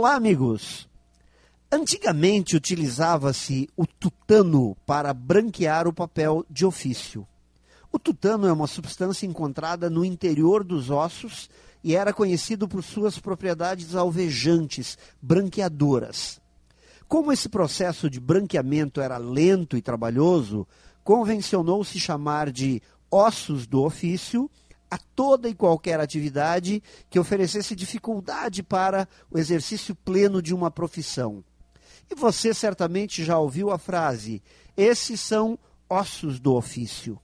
Olá, amigos! Antigamente utilizava-se o tutano para branquear o papel de ofício. O tutano é uma substância encontrada no interior dos ossos e era conhecido por suas propriedades alvejantes, branqueadoras. Como esse processo de branqueamento era lento e trabalhoso, convencionou-se chamar de ossos do ofício a toda e qualquer atividade que oferecesse dificuldade para o exercício pleno de uma profissão. E você certamente já ouviu a frase: esses são ossos do ofício.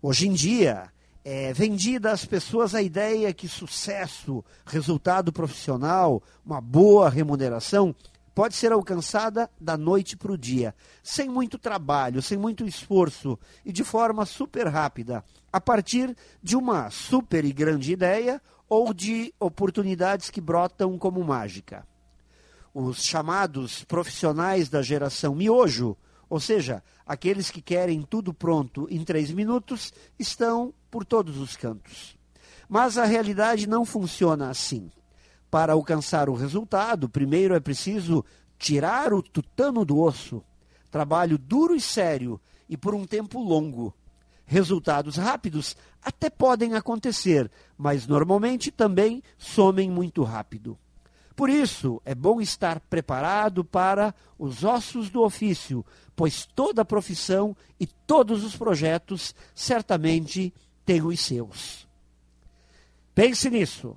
Hoje em dia, é vendida às pessoas a ideia que sucesso, resultado profissional, uma boa remuneração pode ser alcançada da noite para o dia, sem muito trabalho, sem muito esforço e de forma super rápida, a partir de uma super e grande ideia ou de oportunidades que brotam como mágica. Os chamados profissionais da geração miojo, ou seja, aqueles que querem tudo pronto em três minutos, estão por todos os cantos. Mas a realidade não funciona assim. Para alcançar o resultado, primeiro é preciso tirar o tutano do osso. Trabalho duro e sério e por um tempo longo. Resultados rápidos até podem acontecer, mas normalmente também somem muito rápido. Por isso, é bom estar preparado para os ossos do ofício, pois toda profissão e todos os projetos certamente têm os seus. Pense nisso